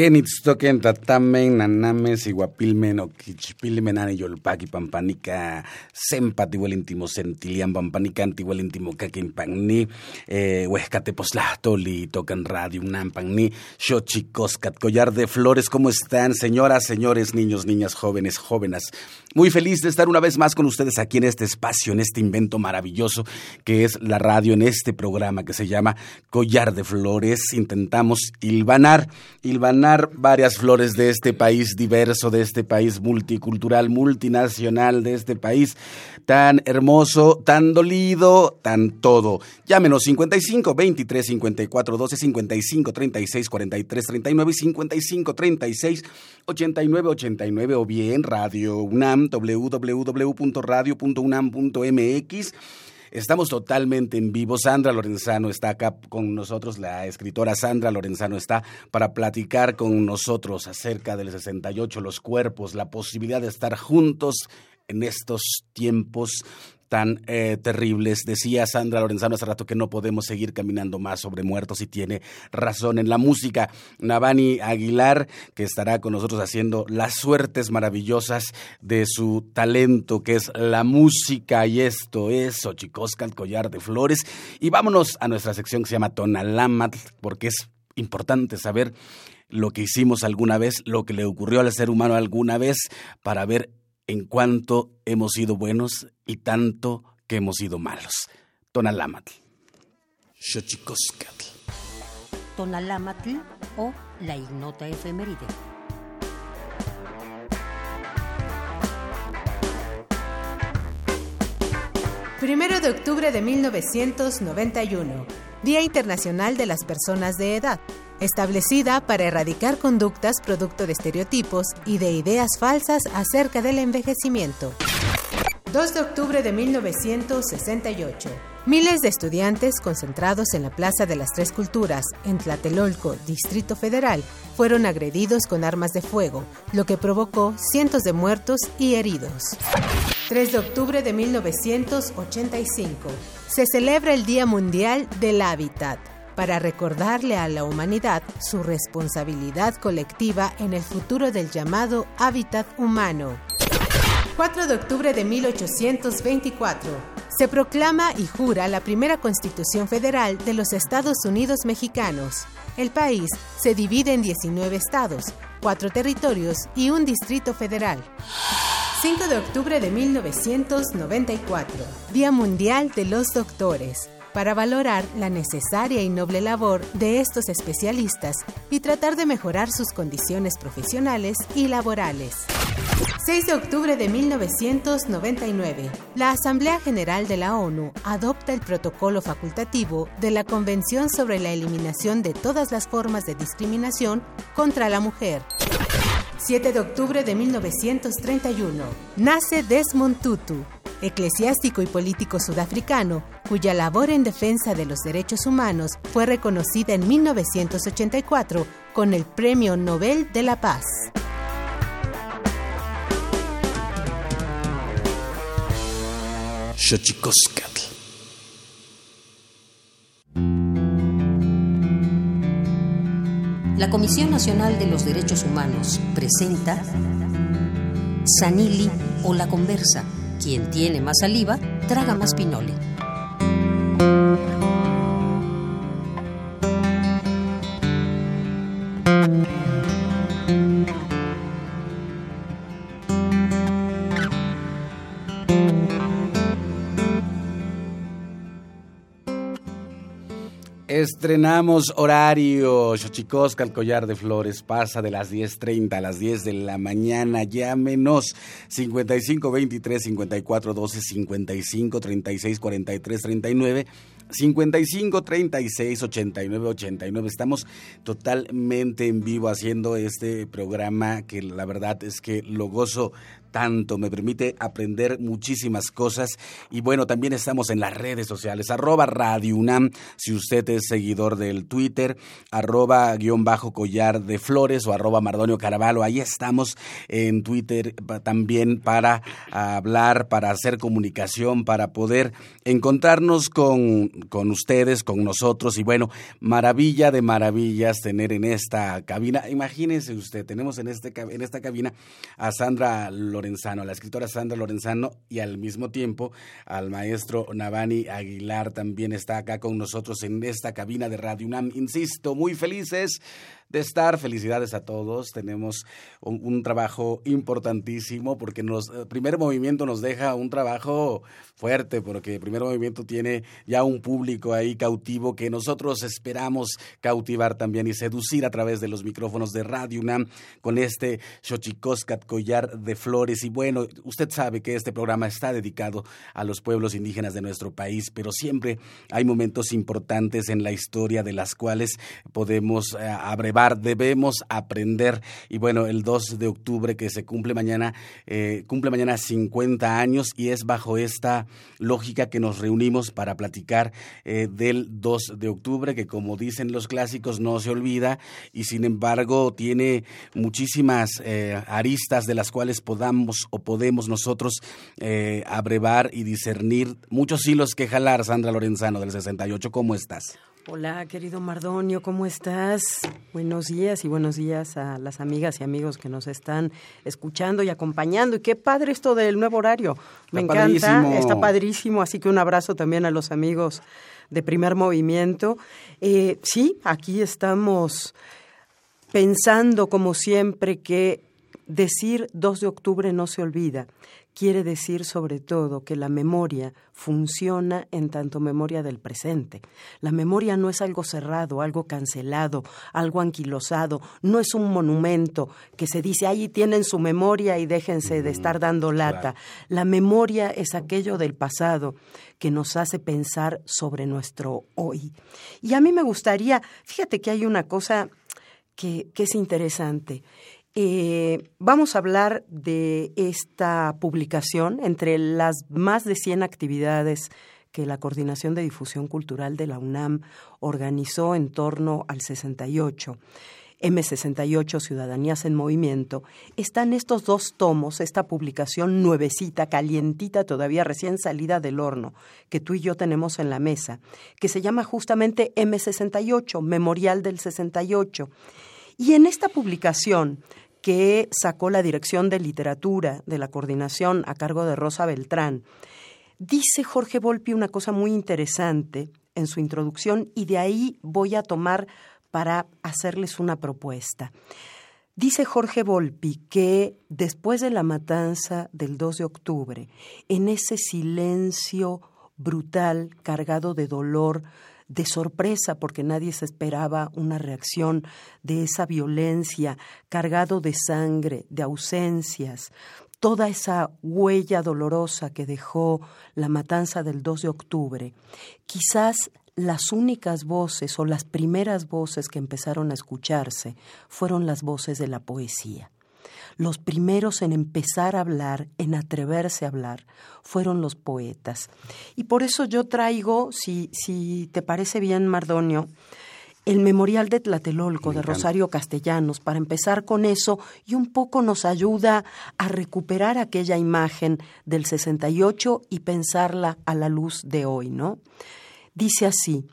Kenitstoken, tatamen, nanames, iguapilmen, oquichpilmen, aniyolpaki, pampanica, sempati, íntimo sentilian, pampanica, kakin, pangni, eh, huescateposlahtoli, tocan radio, unam, pangni, xochicoscat, collar de flores, ¿cómo están, señoras, señores, niños, niñas, jóvenes, jóvenes? Muy feliz de estar una vez más con ustedes aquí en este espacio, en este invento maravilloso que es la radio, en este programa que se llama Collar de Flores. Intentamos hilvanar, hilvanar varias flores de este país diverso, de este país multicultural, multinacional, de este país tan hermoso, tan dolido, tan todo. Llámenos 55 23 54 12 55 36 43 39 55 36 89 89 o bien Radio UNAM www.radio.unam.mx Estamos totalmente en vivo. Sandra Lorenzano está acá con nosotros, la escritora Sandra Lorenzano está para platicar con nosotros acerca del 68, los cuerpos, la posibilidad de estar juntos en estos tiempos tan eh, terribles. Decía Sandra Lorenzano hace rato que no podemos seguir caminando más sobre muertos y tiene razón en la música. Navani Aguilar, que estará con nosotros haciendo las suertes maravillosas de su talento, que es la música, y esto es Ochicosca, el collar de flores. Y vámonos a nuestra sección que se llama Tonalamat, porque es importante saber lo que hicimos alguna vez, lo que le ocurrió al ser humano alguna vez, para ver en cuanto hemos sido buenos y tanto que hemos sido malos. Tonalámatl. Xochicoscatl. Tonalámatl o la ignota efeméride. Primero de octubre de 1991, Día Internacional de las Personas de Edad establecida para erradicar conductas producto de estereotipos y de ideas falsas acerca del envejecimiento. 2 de octubre de 1968. Miles de estudiantes concentrados en la Plaza de las Tres Culturas, en Tlatelolco, Distrito Federal, fueron agredidos con armas de fuego, lo que provocó cientos de muertos y heridos. 3 de octubre de 1985. Se celebra el Día Mundial del Hábitat para recordarle a la humanidad su responsabilidad colectiva en el futuro del llamado hábitat humano. 4 de octubre de 1824. Se proclama y jura la primera Constitución Federal de los Estados Unidos Mexicanos. El país se divide en 19 estados, 4 territorios y un distrito federal. 5 de octubre de 1994, Día Mundial de los Doctores para valorar la necesaria y noble labor de estos especialistas y tratar de mejorar sus condiciones profesionales y laborales. 6 de octubre de 1999, la Asamblea General de la ONU adopta el protocolo facultativo de la Convención sobre la Eliminación de todas las formas de discriminación contra la mujer. 7 de octubre de 1931, nace Desmond Tutu, eclesiástico y político sudafricano, cuya labor en defensa de los derechos humanos fue reconocida en 1984 con el Premio Nobel de la Paz. La Comisión Nacional de los Derechos Humanos presenta Sanili o La Conversa quien tiene más saliva, traga más pinole. Estrenamos horario. Xochicosca, el collar de flores, pasa de las 10.30 a las 10 de la mañana. Llámenos 55 23 54 12 55 36 43 39. 55 36 89 89. Estamos totalmente en vivo haciendo este programa que la verdad es que lo gozo tanto, me permite aprender muchísimas cosas. Y bueno, también estamos en las redes sociales, arroba Radio UNAM, si usted es seguidor del Twitter, arroba guion bajo collar de flores o arroba Mardonio Caravalo, ahí estamos en Twitter también para hablar, para hacer comunicación, para poder encontrarnos con, con ustedes, con nosotros. Y bueno, maravilla de maravillas tener en esta cabina, imagínense usted, tenemos en, este, en esta cabina a Sandra Lorenzano, la escritora Sandra Lorenzano y al mismo tiempo al maestro Navani Aguilar también está acá con nosotros en esta cabina de Radio UNAM. Insisto, muy felices de estar. Felicidades a todos. Tenemos un, trabajo importantísimo porque nos, el primer movimiento nos deja un trabajo fuerte porque el primer movimiento tiene ya un público ahí cautivo que nosotros esperamos cautivar también y seducir a través de los micrófonos de Radio UNAM con este Xochicoscat collar de flores. Y bueno, usted sabe que este programa está dedicado a los pueblos indígenas de nuestro país, pero siempre hay momentos importantes en la historia de las cuales podemos eh, debemos aprender. Y bueno, el 2 de octubre que se cumple mañana, eh, cumple mañana 50 años y es bajo esta lógica que nos reunimos para platicar eh, del 2 de octubre, que como dicen los clásicos no se olvida y sin embargo tiene muchísimas eh, aristas de las cuales podamos o podemos nosotros abrevar y discernir muchos hilos que jalar. Sandra Lorenzano del 68, ¿cómo estás? Hola, querido Mardonio, ¿cómo estás? Buenos días y buenos días a las amigas y amigos que nos están escuchando y acompañando. Y qué padre esto del nuevo horario. Me encanta, está padrísimo. Así que un abrazo también a los amigos de primer movimiento. Eh, sí, aquí estamos pensando, como siempre, que decir 2 de octubre no se olvida quiere decir sobre todo que la memoria funciona en tanto memoria del presente. La memoria no es algo cerrado, algo cancelado, algo anquilosado, no es un monumento que se dice ahí tienen su memoria y déjense de estar dando lata. La memoria es aquello del pasado que nos hace pensar sobre nuestro hoy. Y a mí me gustaría, fíjate que hay una cosa que, que es interesante. Eh, vamos a hablar de esta publicación entre las más de 100 actividades que la Coordinación de Difusión Cultural de la UNAM organizó en torno al 68. M68 Ciudadanías en Movimiento, están estos dos tomos, esta publicación nuevecita, calientita, todavía recién salida del horno, que tú y yo tenemos en la mesa, que se llama justamente M68, Memorial del 68. Y en esta publicación que sacó la Dirección de Literatura de la Coordinación a cargo de Rosa Beltrán, dice Jorge Volpi una cosa muy interesante en su introducción y de ahí voy a tomar para hacerles una propuesta. Dice Jorge Volpi que después de la matanza del 2 de octubre, en ese silencio brutal, cargado de dolor, de sorpresa, porque nadie se esperaba una reacción de esa violencia, cargado de sangre, de ausencias, toda esa huella dolorosa que dejó la matanza del 2 de octubre, quizás las únicas voces o las primeras voces que empezaron a escucharse fueron las voces de la poesía. Los primeros en empezar a hablar, en atreverse a hablar, fueron los poetas. Y por eso yo traigo, si, si te parece bien, Mardonio, el Memorial de Tlatelolco de Rosario Castellanos, para empezar con eso, y un poco nos ayuda a recuperar aquella imagen del 68 y pensarla a la luz de hoy, ¿no? Dice así,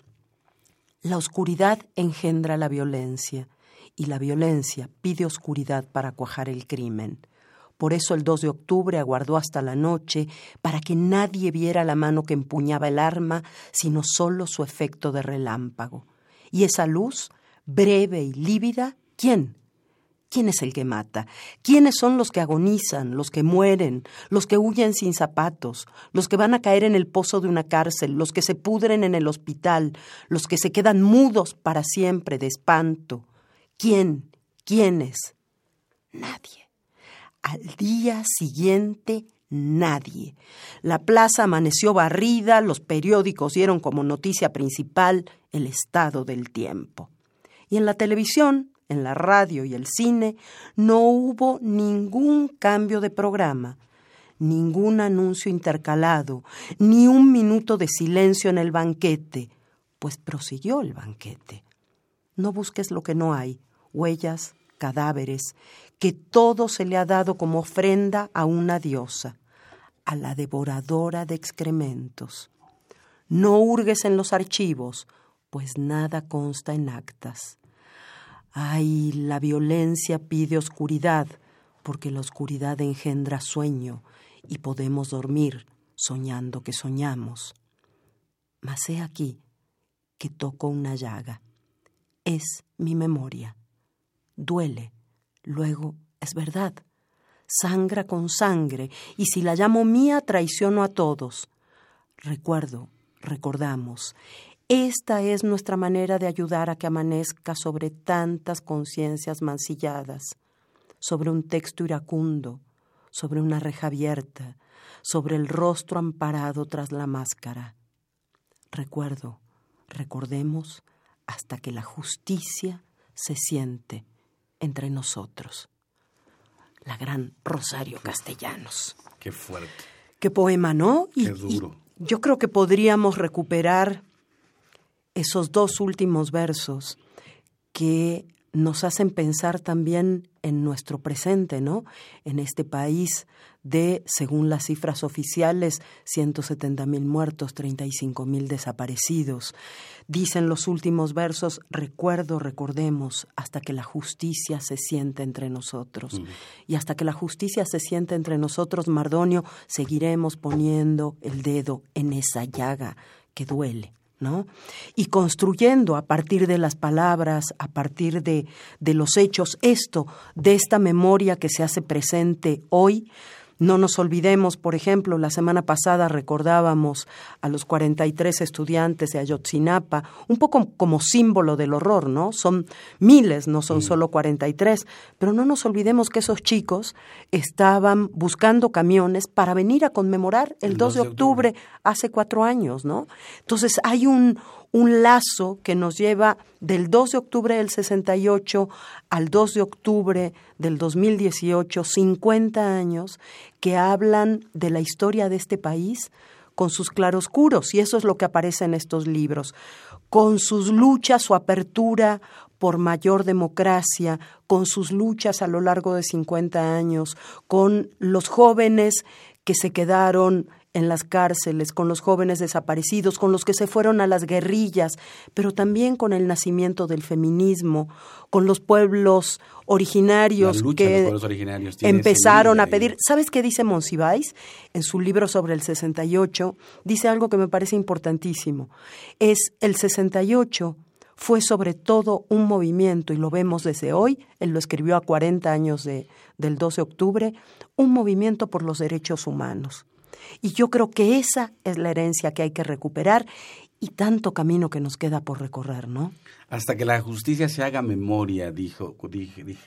la oscuridad engendra la violencia y la violencia pide oscuridad para cuajar el crimen. Por eso el 2 de octubre aguardó hasta la noche para que nadie viera la mano que empuñaba el arma, sino solo su efecto de relámpago. Y esa luz, breve y lívida, ¿quién? ¿Quién es el que mata? ¿Quiénes son los que agonizan, los que mueren, los que huyen sin zapatos, los que van a caer en el pozo de una cárcel, los que se pudren en el hospital, los que se quedan mudos para siempre de espanto? ¿Quién? ¿Quiénes? Nadie. Al día siguiente, nadie. La plaza amaneció barrida, los periódicos dieron como noticia principal el estado del tiempo. Y en la televisión, en la radio y el cine, no hubo ningún cambio de programa, ningún anuncio intercalado, ni un minuto de silencio en el banquete, pues prosiguió el banquete. No busques lo que no hay, huellas, cadáveres, que todo se le ha dado como ofrenda a una diosa, a la devoradora de excrementos. No hurgues en los archivos, pues nada consta en actas. Ay, la violencia pide oscuridad, porque la oscuridad engendra sueño y podemos dormir soñando que soñamos. Mas he aquí que toco una llaga. Es mi memoria. Duele, luego es verdad. Sangra con sangre, y si la llamo mía traiciono a todos. Recuerdo, recordamos, esta es nuestra manera de ayudar a que amanezca sobre tantas conciencias mancilladas, sobre un texto iracundo, sobre una reja abierta, sobre el rostro amparado tras la máscara. Recuerdo, recordemos hasta que la justicia se siente entre nosotros. La gran Rosario Castellanos. Qué fuerte. Qué poema, ¿no? Qué duro. yo creo que podríamos recuperar esos dos últimos versos que nos hacen pensar también en nuestro presente, ¿no? En este país de, según las cifras oficiales, 170 mil muertos, 35 mil desaparecidos. Dicen los últimos versos, recuerdo, recordemos, hasta que la justicia se siente entre nosotros. Y hasta que la justicia se siente entre nosotros, Mardonio, seguiremos poniendo el dedo en esa llaga que duele. Y construyendo a partir de las palabras, a partir de, de los hechos, esto, de esta memoria que se hace presente hoy, no nos olvidemos, por ejemplo, la semana pasada recordábamos a los 43 estudiantes de Ayotzinapa, un poco como símbolo del horror, ¿no? Son miles, no son solo 43, pero no nos olvidemos que esos chicos estaban buscando camiones para venir a conmemorar el, 2 de octubre hace cuatro años, ¿no? Entonces hay un, un lazo que nos lleva del 2 de octubre del 68 al 2 de octubre del 2018, 50 años, que hablan de la historia de este país con sus claroscuros, y eso es lo que aparece en estos libros, con sus luchas, su apertura por mayor democracia, con sus luchas a lo largo de 50 años, con los jóvenes que se quedaron en las cárceles, con los jóvenes desaparecidos, con los que se fueron a las guerrillas, pero también con el nacimiento del feminismo, con los pueblos originarios que empezaron a pedir. ¿Sabes qué dice Monsiváis en su libro sobre el 68? Dice algo que me parece importantísimo. Es el 68 fue sobre todo un movimiento, y lo vemos desde hoy, él lo escribió a 40 años de, del 12 de octubre, un movimiento por los derechos humanos. Y yo creo que esa es la herencia que hay que recuperar y tanto camino que nos queda por recorrer, ¿no? Hasta que la justicia se haga memoria, dijo,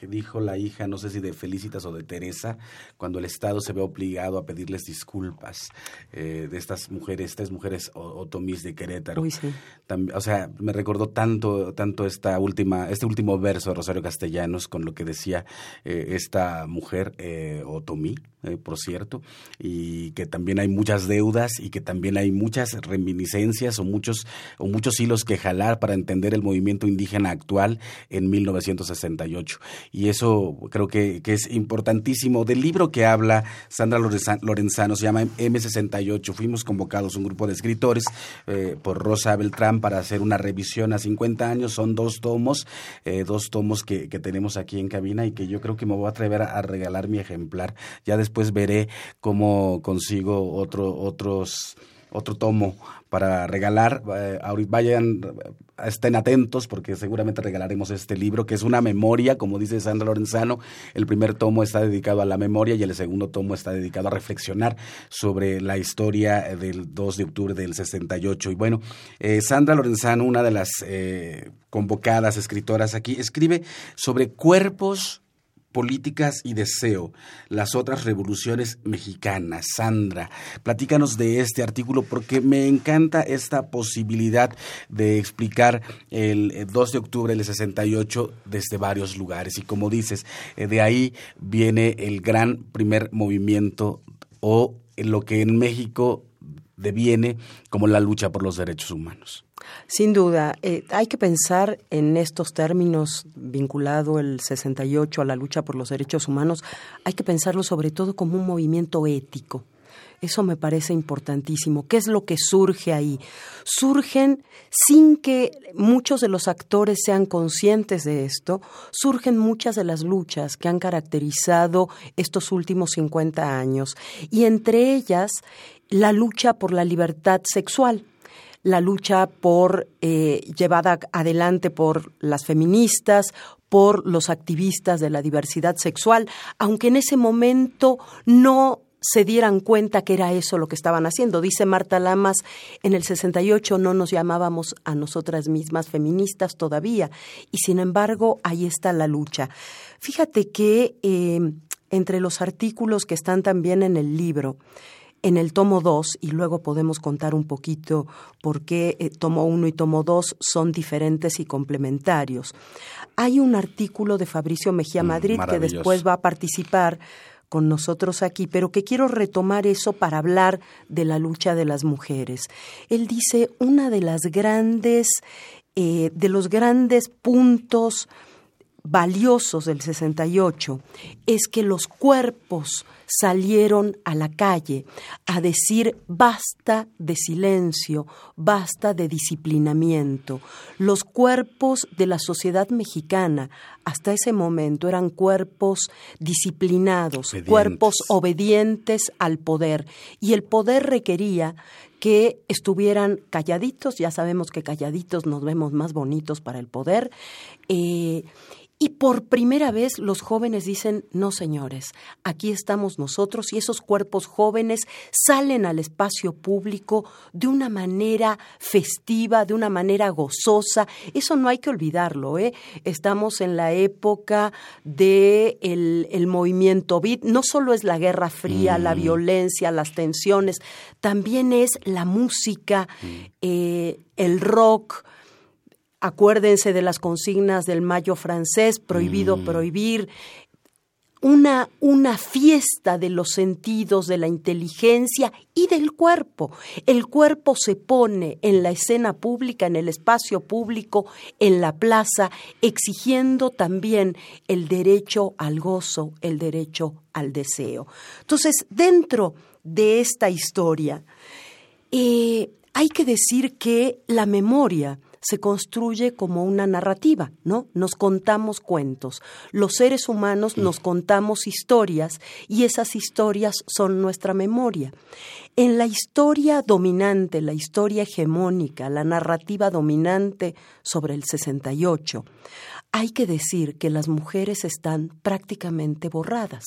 dijo la hija, no sé si de Felicitas o de Teresa, cuando el Estado se ve obligado a pedirles disculpas eh, de estas mujeres, estas mujeres otomís de Querétaro. o sea, me recordó tanto, tanto esta última, este último verso de Rosario Castellanos con lo que decía eh, esta mujer eh, otomí, eh, por cierto, y que también hay muchas deudas y que también hay muchas reminiscencias o muchos, o muchos hilos que jalar para entender el movimiento indígena actual en 1968. Y eso creo que, es importantísimo. Del libro que habla Sandra Lorenzano se llama M68. Fuimos convocados un grupo de escritores eh, por Rosa Beltrán para hacer una revisión a 50 años. Son dos tomos, eh, dos tomos que, tenemos aquí en cabina y que yo creo que me voy a atrever a, regalar mi ejemplar. Ya después veré cómo consigo otro, otros otro tomo para regalar. Eh, vayan, estén atentos porque seguramente regalaremos este libro que es una memoria, como dice Sandra Lorenzano. El primer tomo está dedicado a la memoria y el segundo tomo está dedicado a reflexionar sobre la historia del 2 de octubre del 68. Y bueno, eh, Sandra Lorenzano, una de las eh, convocadas escritoras aquí, escribe sobre cuerpos Políticas y Deseo, las otras revoluciones mexicanas. Sandra, platícanos de este artículo porque me encanta esta posibilidad de explicar el 2 de octubre del 68 desde varios lugares. Y como dices, eh, de ahí viene el gran primer movimiento o lo que en México deviene como la lucha por los derechos humanos. Sin duda, eh, hay que pensar en estos términos vinculado el 68 a la lucha por los derechos humanos, hay que pensarlo sobre todo como un movimiento ético. Eso me parece importantísimo. ¿Qué es lo que surge ahí? Surgen sin que muchos de los actores sean conscientes de esto, surgen muchas de las luchas que han caracterizado estos últimos 50 años y entre ellas la lucha por la libertad sexual la lucha por eh, llevada adelante por las feministas, por los activistas de la diversidad sexual, aunque en ese momento no se dieran cuenta que era eso lo que estaban haciendo. Dice Marta Lamas, en el 68 no nos llamábamos a nosotras mismas feministas todavía, y sin embargo ahí está la lucha. Fíjate que eh, entre los artículos que están también en el libro, en el tomo 2, y luego podemos contar un poquito por qué eh, tomo 1 y tomo 2 son diferentes y complementarios. Hay un artículo de Fabricio Mejía mm, Madrid que después va a participar con nosotros aquí, pero que quiero retomar eso para hablar de la lucha de las mujeres. Él dice, una de las grandes, eh, de los grandes puntos valiosos del 68 es que los cuerpos salieron a la calle a decir basta de silencio, basta de disciplinamiento. Los cuerpos de la sociedad mexicana hasta ese momento eran cuerpos disciplinados, cuerpos obedientes al poder y el poder requería que estuvieran calladitos, ya sabemos que calladitos nos vemos más bonitos para el poder, eh, y por primera vez los jóvenes dicen, no señores, aquí estamos nosotros y esos cuerpos jóvenes salen al espacio público de una manera festiva, de una manera gozosa. Eso no hay que olvidarlo. ¿eh? Estamos en la época del de el movimiento BIT. No solo es la Guerra Fría, la mm. violencia, las tensiones, también es la música, mm. eh, el rock, Acuérdense de las consignas del Mayo francés, prohibido mm. prohibir. una, una fiesta de los sentidos, de la inteligencia y del cuerpo. El cuerpo se pone en la escena pública, en el espacio público, en la plaza, exigiendo también el derecho al gozo, el derecho al deseo. Entonces, dentro de esta historia, eh, hay que decir que la memoria se construye como una narrativa, ¿no? Nos contamos cuentos. Los seres humanos nos contamos historias y esas historias son nuestra memoria. En la historia dominante, la historia hegemónica, la narrativa dominante sobre el 68, hay que decir que las mujeres están prácticamente borradas.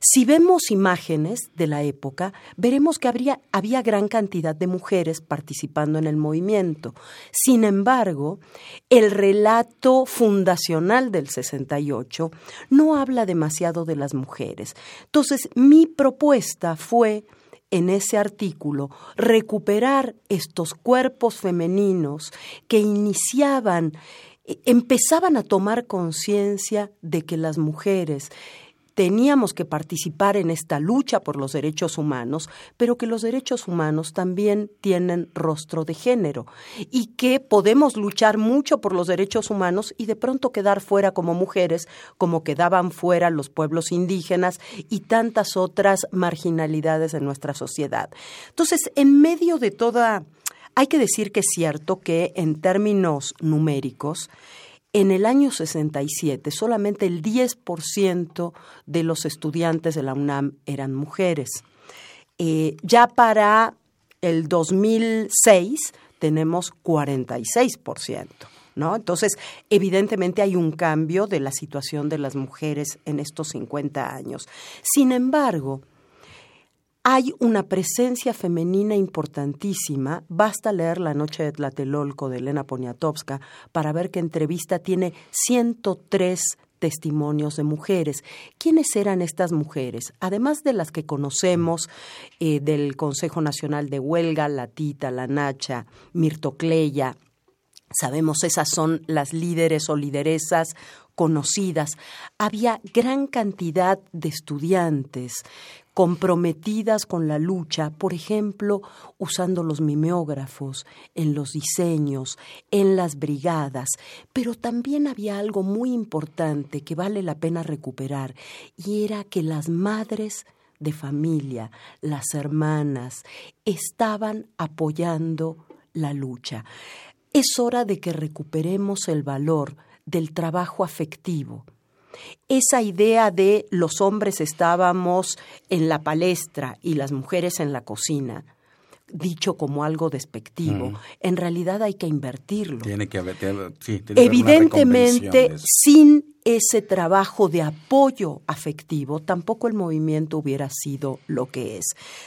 Si vemos imágenes de la época, veremos que había gran cantidad de mujeres participando en el movimiento. Sin embargo, el relato fundacional del 68 no habla demasiado de las mujeres. Entonces, mi propuesta fue en ese artículo recuperar estos cuerpos femeninos que iniciaban empezaban a tomar conciencia de que las mujeres teníamos que participar en esta lucha por los derechos humanos, pero que los derechos humanos también tienen rostro de género y que podemos luchar mucho por los derechos humanos y de pronto quedar fuera como mujeres, como quedaban fuera los pueblos indígenas y tantas otras marginalidades en nuestra sociedad. Entonces, en medio de toda hay que decir que es cierto que en términos numéricos, en el año 67 solamente el 10% de los estudiantes de la UNAM eran mujeres. Eh, ya para el 2006 tenemos 46%. ¿No? Entonces, evidentemente hay un cambio de la situación de las mujeres en estos 50 años. Sin embargo, hay una presencia femenina importantísima. Basta leer La Noche de Tlatelolco de Elena Poniatowska para ver que entrevista tiene 103 testimonios de mujeres. ¿Quiénes eran estas mujeres? Además de las que conocemos eh, del Consejo Nacional de Huelga, la Tita, la Nacha, Mirtocleya, sabemos esas son las líderes o lideresas conocidas. Había gran cantidad de estudiantes comprometidas con la lucha, por ejemplo, usando los mimeógrafos, en los diseños, en las brigadas, pero también había algo muy importante que vale la pena recuperar, y era que las madres de familia, las hermanas, estaban apoyando la lucha. Es hora de que recuperemos el valor del trabajo afectivo, esa idea de los hombres estábamos en la palestra y las mujeres en la cocina, dicho como algo despectivo, mm. en realidad hay que invertirlo. Tiene que haber, Evidentemente, sin ese trabajo de apoyo afectivo, tampoco el movimiento hubiera sido lo que es.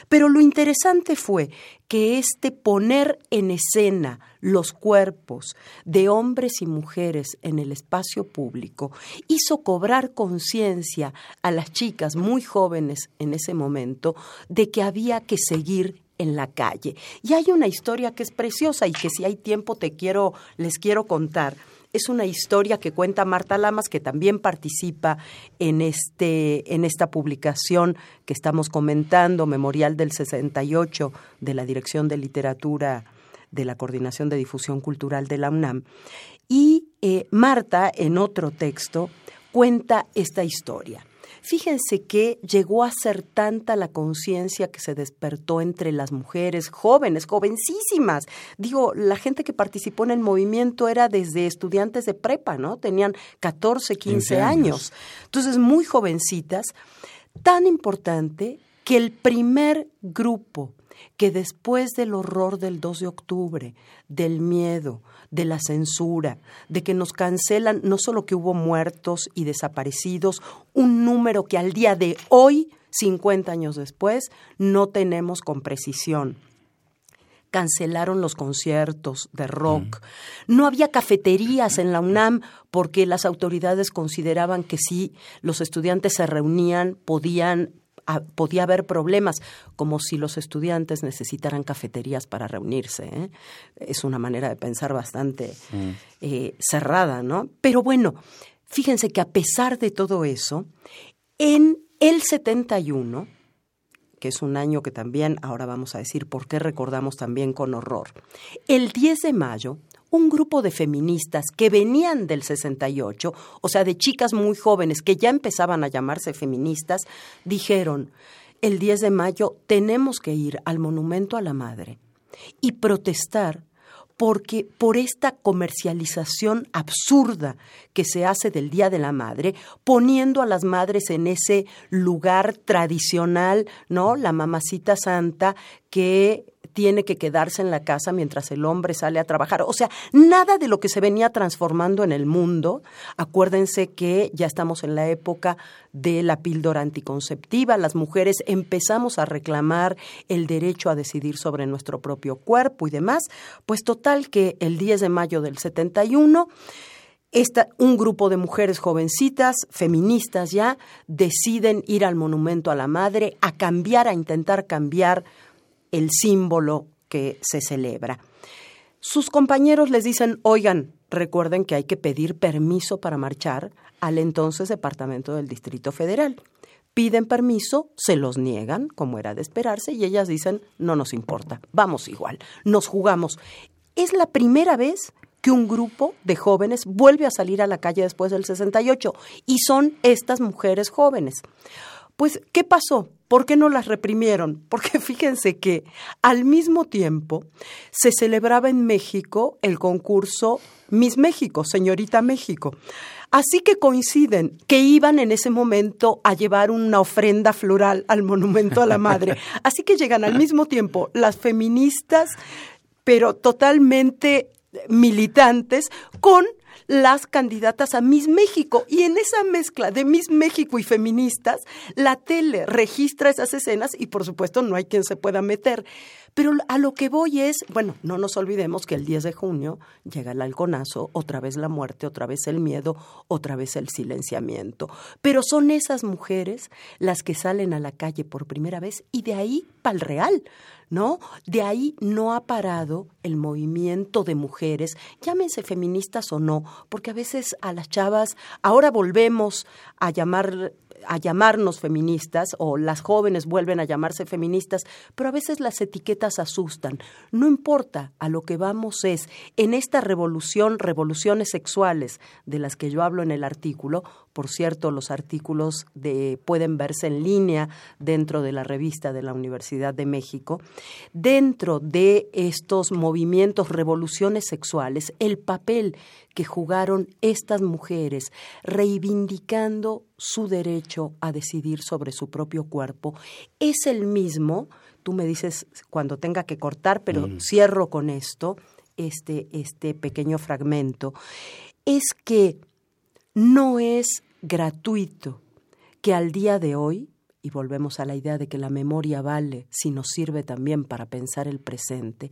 Pero lo interesante fue que este poner en escena los cuerpos de hombres y mujeres en el espacio público hizo cobrar conciencia a las chicas muy jóvenes en ese momento de que había que seguir en la calle. Y hay una historia que es preciosa y que si hay tiempo te quiero les quiero contar es una historia que cuenta Marta Lamas, que también participa en, este, en esta publicación que estamos comentando, Memorial del 68 de la Dirección de Literatura de la Coordinación de Difusión Cultural de la UNAM. Y eh, Marta, en otro texto, cuenta esta historia. Fíjense que llegó a ser tanta la conciencia que se despertó entre las mujeres jóvenes, jovencísimas. Digo, la gente que participó en el movimiento era desde estudiantes de prepa, ¿no? Tenían 14, 15, años. Entonces, muy jovencitas. Tan importante que el primer grupo que después del horror del 2 de octubre, del miedo, de la censura, de que nos cancelan no solo que hubo muertos y desaparecidos, un número que al día de hoy, 50 años después, no tenemos con precisión cancelaron los conciertos de rock. Mm. No había cafeterías en la UNAM porque las autoridades consideraban que si los estudiantes se reunían podían podía haber problemas, como si los estudiantes necesitaran cafeterías para reunirse. ¿eh? Es una manera de pensar bastante mm. eh, cerrada, ¿no? Pero bueno, fíjense que a pesar de todo eso, En el 71, que es un año que también, ahora vamos a decir por qué recordamos también con horror, el 10 de mayo, un grupo de feministas que venían del 68, o sea, de chicas muy jóvenes que ya empezaban a llamarse feministas, dijeron, el 10 de mayo tenemos que ir al Monumento a la Madre y protestar porque por esta comercialización absurda que se hace del Día de la Madre, poniendo a las madres en ese lugar tradicional, ¿no? La mamacita santa que tiene que quedarse en la casa mientras el hombre sale a trabajar. O sea, nada de lo que se venía transformando en el mundo. Acuérdense que ya estamos en la época de la píldora anticonceptiva. Las mujeres empezamos a reclamar el derecho a decidir sobre nuestro propio cuerpo y demás. Pues total que el 10 de mayo del 71 esta, un grupo de mujeres jovencitas, feministas ya, deciden ir al monumento a la madre a cambiar, a intentar cambiar el símbolo que se celebra. Sus compañeros les dicen, oigan, recuerden que hay que pedir permiso para marchar al entonces Departamento del Distrito Federal. Piden permiso, se los niegan, como era de esperarse, y ellas dicen, no nos importa, vamos igual, nos jugamos. Es la primera vez que un grupo de jóvenes vuelve a salir a la calle después del 68, y son estas mujeres jóvenes. Pues, ¿qué pasó? ¿Por qué no las reprimieron? Porque fíjense que al mismo tiempo se celebraba en México el concurso Miss México, Señorita México. Así que coinciden que iban en ese momento a llevar una ofrenda floral al monumento a la madre. Así que llegan al mismo tiempo las feministas, pero totalmente militantes, con las candidatas a Miss México. Y en esa mezcla de Miss México y feministas, la tele registra esas escenas y por supuesto no hay quien se pueda meter. Pero a lo que voy es, bueno, no nos olvidemos que el 10 de junio llega el halconazo, otra vez la muerte, otra vez el miedo, otra vez el silenciamiento. Pero son esas mujeres las que salen a la calle por primera vez y de ahí para el real. ¿no? De ahí no ha parado el movimiento de mujeres, llámense feministas o no, porque a veces a las chavas, ahora volvemos a llamar a llamarnos feministas o las jóvenes vuelven a llamarse feministas, pero a veces las etiquetas asustan. No importa, a lo que vamos es, en esta revolución, revoluciones sexuales de las que yo hablo en el artículo, por cierto, los artículos de, pueden verse en línea dentro de la revista de la Universidad de México, dentro de estos movimientos, revoluciones sexuales, el papel que jugaron estas mujeres reivindicando su derecho a decidir sobre su propio cuerpo es el mismo, tú me dices cuando tenga que cortar, pero mm. cierro con esto, este, este pequeño fragmento, es que no es gratuito que al día de hoy y volvemos a la idea de que la memoria vale si nos sirve también para pensar el presente,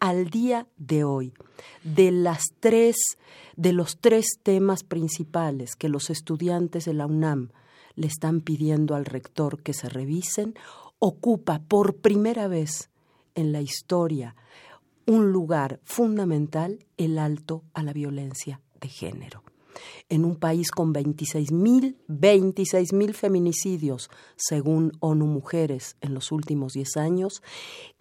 al día de hoy, de las tres, de los tres temas principales que los estudiantes de la UNAM le están pidiendo al rector que se revisen, ocupa por primera vez en la historia un lugar fundamental el alto a la violencia de género en un país con 26 mil, 26 mil feminicidios, según ONU Mujeres, en los últimos 10 años,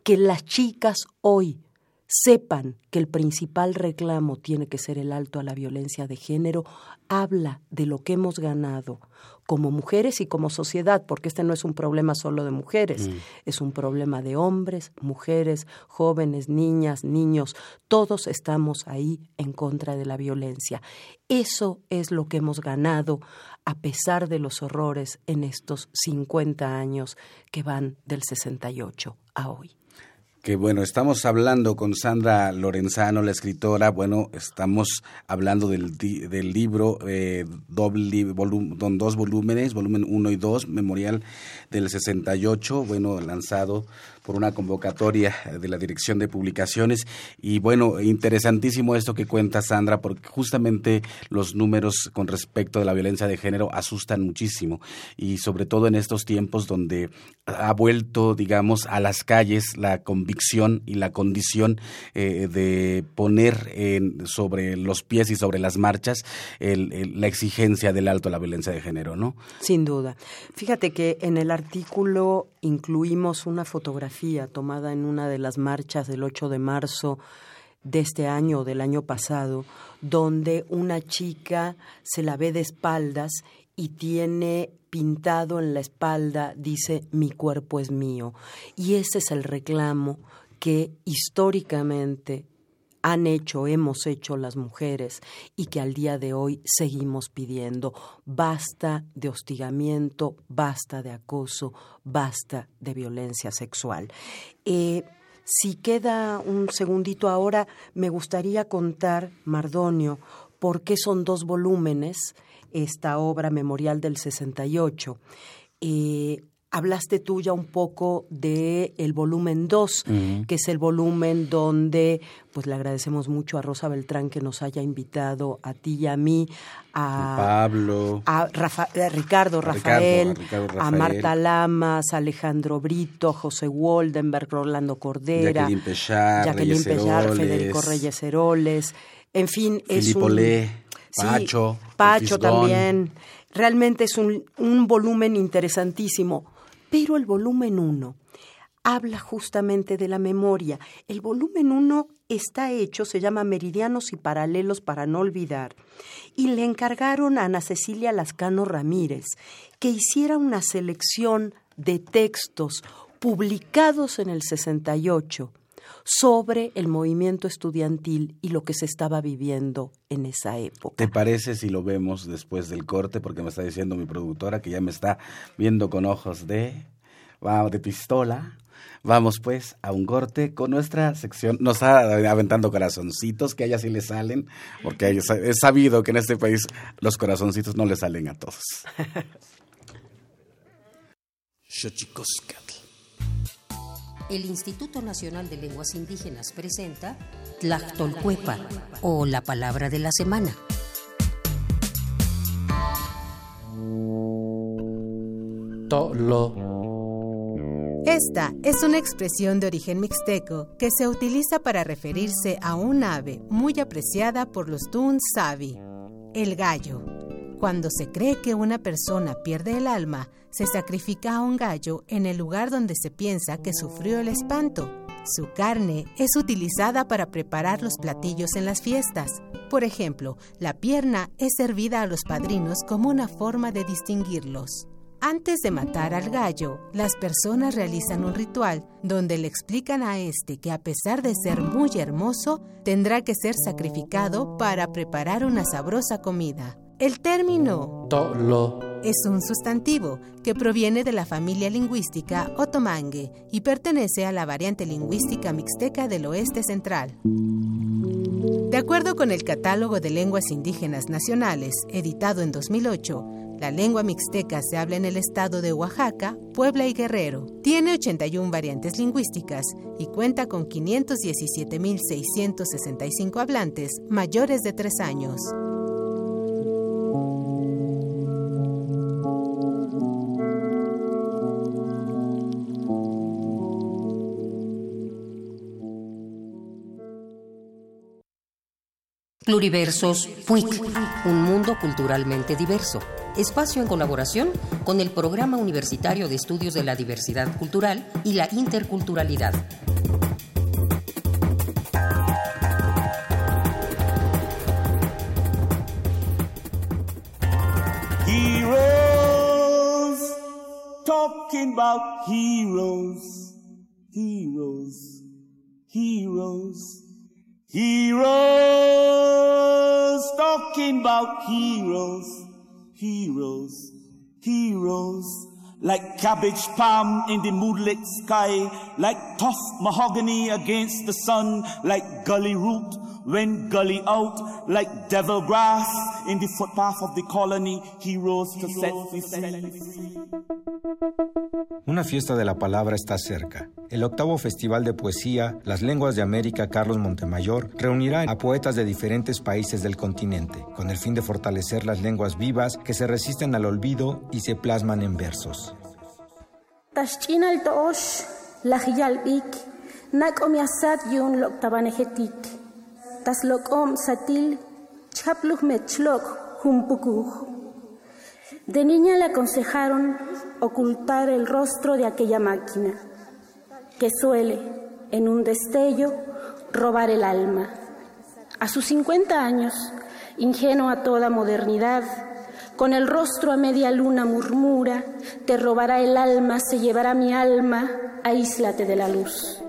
que las chicas hoy sepan que el principal reclamo tiene que ser el alto a la violencia de género, habla de lo que hemos ganado como mujeres y como sociedad, porque este no es un problema solo de mujeres, mm. es un problema de hombres, mujeres, jóvenes, niñas, niños, todos estamos ahí en contra de la violencia. Eso es lo que hemos ganado a pesar de los horrores en estos 50 años que van del 68 a hoy que bueno, estamos hablando con Sandra Lorenzano, la escritora, bueno, estamos hablando del, del libro, eh, doble, con dos volúmenes, volumen 1 y 2, memorial del 68, bueno, lanzado por una convocatoria de la Dirección de Publicaciones. Y bueno, interesantísimo esto que cuenta Sandra, porque justamente los números con respecto de la violencia de género asustan muchísimo. Y sobre todo en estos tiempos donde ha vuelto, digamos, a las calles la convicción y la condición eh, de poner en, sobre los pies y sobre las marchas la exigencia del alto a la violencia de género, ¿no? Sin duda. Fíjate que en el artículo incluimos una fotografía tomada en una de las marchas del 8 de marzo de este año del año pasado, donde una chica se la ve de espaldas y tiene pintado en la espalda, dice, mi cuerpo es mío. Y ese es el reclamo que históricamente han hecho, hemos hecho las mujeres y que al día de hoy seguimos pidiendo. Basta de hostigamiento, basta de acoso, basta de violencia sexual. Eh, si queda un segundito ahora, me gustaría contar, Mardonio, por qué son dos volúmenes esta obra memorial del 68. Eh, hablaste tú ya un poco de el volumen 2, que es el volumen donde pues le agradecemos mucho a Rosa Beltrán que nos haya invitado a ti y a mí, a Pablo, a, Ricardo, Rafael, a Marta Lamas, Alejandro Brito, José Waldenberg, Rolando Cordera, Jacqueline Jacqueline Federico Reyes Heroles, en fin, es un... Pacho, Pacho también. Realmente es un, un volumen interesantísimo pero el volumen 1 habla justamente de la memoria. El volumen 1 está hecho, se llama Meridianos y Paralelos para no olvidar, y le encargaron a Ana Cecilia Lascano Ramírez que hiciera una selección de textos publicados en el 68 sobre el movimiento estudiantil y lo que se estaba viviendo en esa época. ¿Te parece si lo vemos después del corte? Porque me está diciendo mi productora que ya me está viendo con ojos de, de pistola. Vamos pues a un corte con nuestra sección. Nos está aventando corazoncitos que a ella sí le salen, porque es sabido que en este país los corazoncitos no le salen a todos. el Instituto Nacional de Lenguas Indígenas presenta Tlactolcuepa o la palabra de la semana. Esta es una expresión de origen mixteco que se utiliza para referirse a un ave muy apreciada por los Dun Savi, el gallo. Cuando se cree que una persona pierde el alma, se sacrifica a un gallo en el lugar donde se piensa que sufrió el espanto. Su carne es utilizada para preparar los platillos en las fiestas. Por ejemplo, la pierna es servida a los padrinos como una forma de distinguirlos. Antes de matar al gallo, las personas realizan un ritual donde le explican a este que a pesar de ser muy hermoso, tendrá que ser sacrificado para preparar una sabrosa comida. El término tolo es un sustantivo que proviene de la familia lingüística otomangue y pertenece a la variante lingüística mixteca del oeste central. De acuerdo con el Catálogo de Lenguas Indígenas Nacionales, editado en 2008, la lengua mixteca se habla en el estado de Oaxaca, Puebla y Guerrero. Tiene 81 variantes lingüísticas y cuenta con 517.665 hablantes mayores de 3 años. Pluriversos PUIC, un mundo culturalmente diverso. Espacio en colaboración con el Programa Universitario de Estudios de la Diversidad Cultural y la Interculturalidad. Heroes, talking about heroes, heroes, heroes. Heroes, talking about heroes, heroes, heroes. Like cabbage palm in the moonlit sky, like tough mahogany against the sun, like gully root when gully out, like devil grass in the footpath of the colony, heroes to set me free. Una fiesta de la palabra está cerca. El octavo Festival de Poesía Las Lenguas de América Carlos Montemayor reunirá a poetas de diferentes países del continente, con el fin de fortalecer las lenguas vivas que se resisten al olvido y se plasman en versos. De niña le aconsejaron ocultar el rostro de aquella máquina que suele, en un destello, robar el alma. A sus 50 años, ingenuo a toda modernidad, con el rostro a media luna murmura, te robará el alma, se llevará mi alma, aíslate de la luz.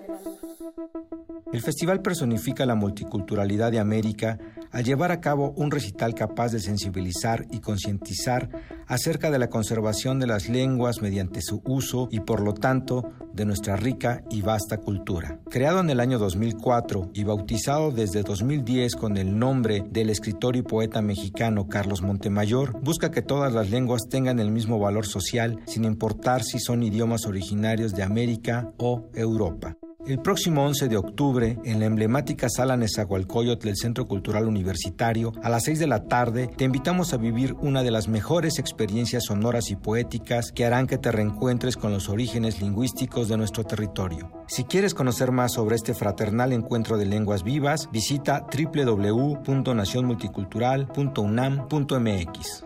El festival personifica la multiculturalidad de América al llevar a cabo un recital capaz de sensibilizar y concientizar acerca de la conservación de las lenguas mediante su uso y por lo tanto de nuestra rica y vasta cultura. Creado en el año 2004 y bautizado desde 2010 con el nombre del escritor y poeta mexicano Carlos Montemayor, busca que todas las lenguas tengan el mismo valor social sin importar si son idiomas originarios de América o Europa. El próximo 11 de octubre, en la emblemática sala Nezahualcóyotl del Centro Cultural Universitario, a las 6 de la tarde, te invitamos a vivir una de las mejores experiencias sonoras y poéticas que harán que te reencuentres con los orígenes lingüísticos de nuestro territorio. Si quieres conocer más sobre este fraternal encuentro de lenguas vivas, visita www.nacionmulticultural.unam.mx.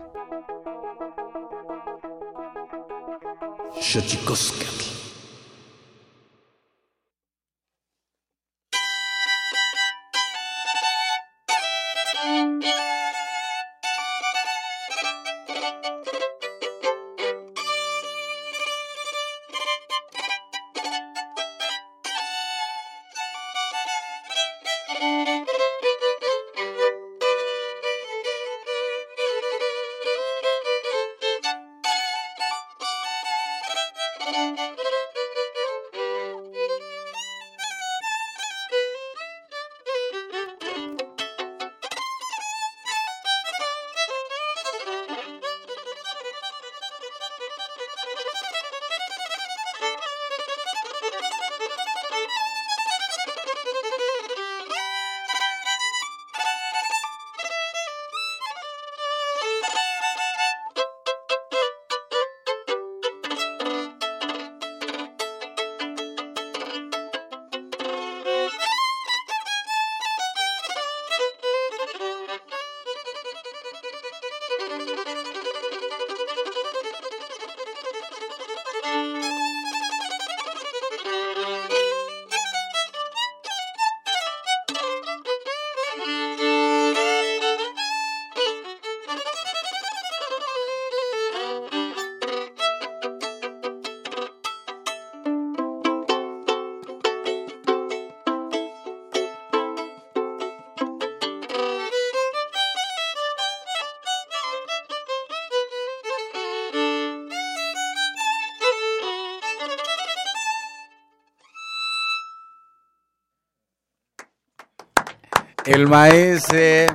El maese